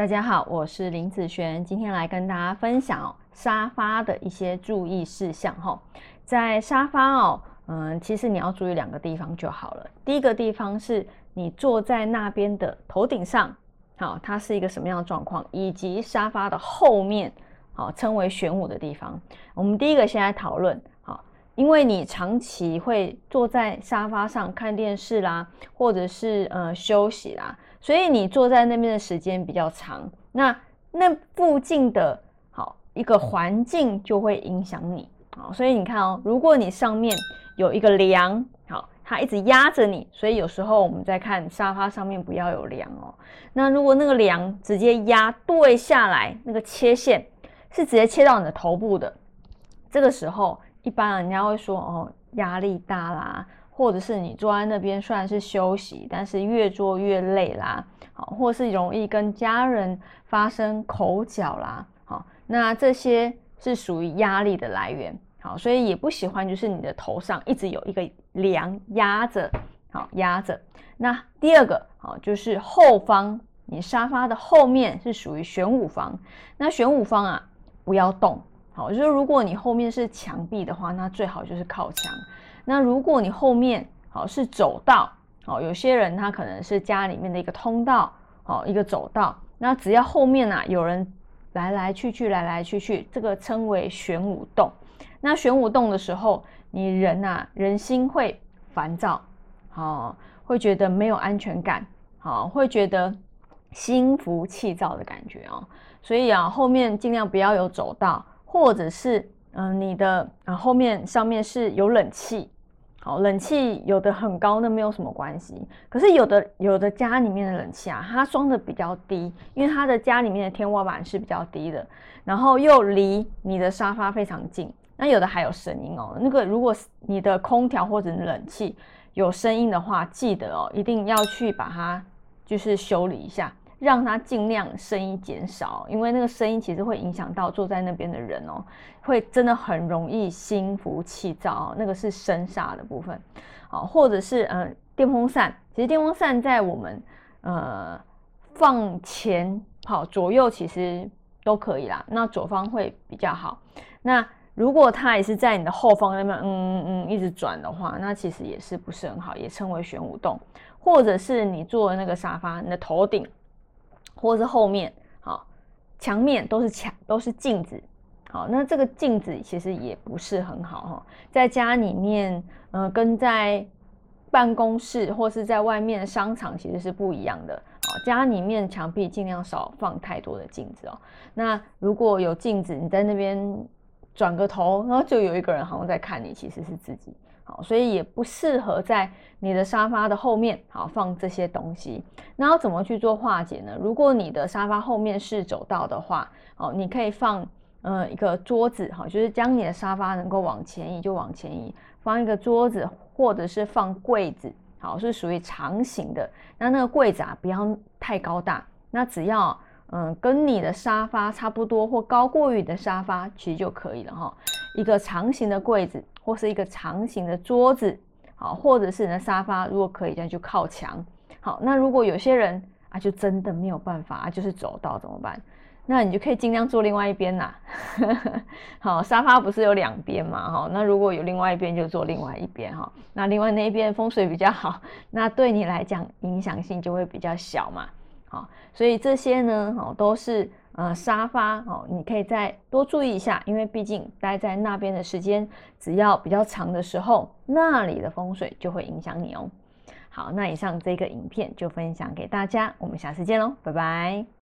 大家好，我是林子璇，今天来跟大家分享哦沙发的一些注意事项哈。在沙发哦，嗯，其实你要注意两个地方就好了。第一个地方是你坐在那边的头顶上，好，它是一个什么样的状况，以及沙发的后面，好，称为玄武的地方。我们第一个先来讨论，好，因为你长期会坐在沙发上看电视啦，或者是呃休息啦。所以你坐在那边的时间比较长，那那附近的好一个环境就会影响你啊，所以你看哦，如果你上面有一个梁，好，它一直压着你，所以有时候我们在看沙发上面不要有梁哦。那如果那个梁直接压对下来，那个切线是直接切到你的头部的，这个时候一般人家会说哦，压力大啦。或者是你坐在那边虽然是休息，但是越坐越累啦，好，或是容易跟家人发生口角啦，好，那这些是属于压力的来源，好，所以也不喜欢就是你的头上一直有一个梁压着，好压着。那第二个好就是后方，你沙发的后面是属于玄武方，那玄武方啊不要动，好，就是如果你后面是墙壁的话，那最好就是靠墙。那如果你后面好是走道，好，有些人他可能是家里面的一个通道，好，一个走道。那只要后面啊有人来来去去，来来去去，这个称为玄武动。那玄武动的时候，你人呐人心会烦躁，好，会觉得没有安全感，好，会觉得心浮气躁的感觉哦。所以啊，后面尽量不要有走道，或者是嗯你的啊后面上面是有冷气。好，冷气有的很高，那没有什么关系。可是有的有的家里面的冷气啊，它装的比较低，因为它的家里面的天花板是比较低的，然后又离你的沙发非常近。那有的还有声音哦。那个如果你的空调或者冷气有声音的话，记得哦，一定要去把它就是修理一下。让它尽量声音减少，因为那个声音其实会影响到坐在那边的人哦，会真的很容易心浮气躁，那个是声煞的部分，好，或者是嗯电风扇，其实电风扇在我们呃放前好左右其实都可以啦，那左方会比较好。那如果它也是在你的后方那边嗯嗯嗯一直转的话，那其实也是不是很好，也称为玄武洞，或者是你坐的那个沙发，你的头顶。或是后面，好，墙面都是墙，都是镜子，好，那这个镜子其实也不是很好哈，在家里面，呃，跟在办公室或是在外面商场其实是不一样的，好，家里面墙壁尽量少放太多的镜子哦。那如果有镜子，你在那边转个头，然后就有一个人好像在看你，其实是自己。所以也不适合在你的沙发的后面，好放这些东西。那要怎么去做化解呢？如果你的沙发后面是走道的话，哦，你可以放呃一个桌子，哈，就是将你的沙发能够往前移就往前移，放一个桌子或者是放柜子，好是属于长形的。那那个柜子啊不要太高大，那只要嗯跟你的沙发差不多或高过于你的沙发其实就可以了哈。一个长形的柜子。或是一个长形的桌子，好，或者是你的沙发，如果可以，这样就靠墙。好，那如果有些人啊，就真的没有办法，就是走道怎么办？那你就可以尽量坐另外一边呐。好，沙发不是有两边嘛？哈，那如果有另外一边，就坐另外一边哈。那另外那一边风水比较好，那对你来讲影响性就会比较小嘛。好，所以这些呢，哦，都是。呃，沙发哦，你可以再多注意一下，因为毕竟待在那边的时间，只要比较长的时候，那里的风水就会影响你哦。好，那以上这个影片就分享给大家，我们下次见喽，拜拜。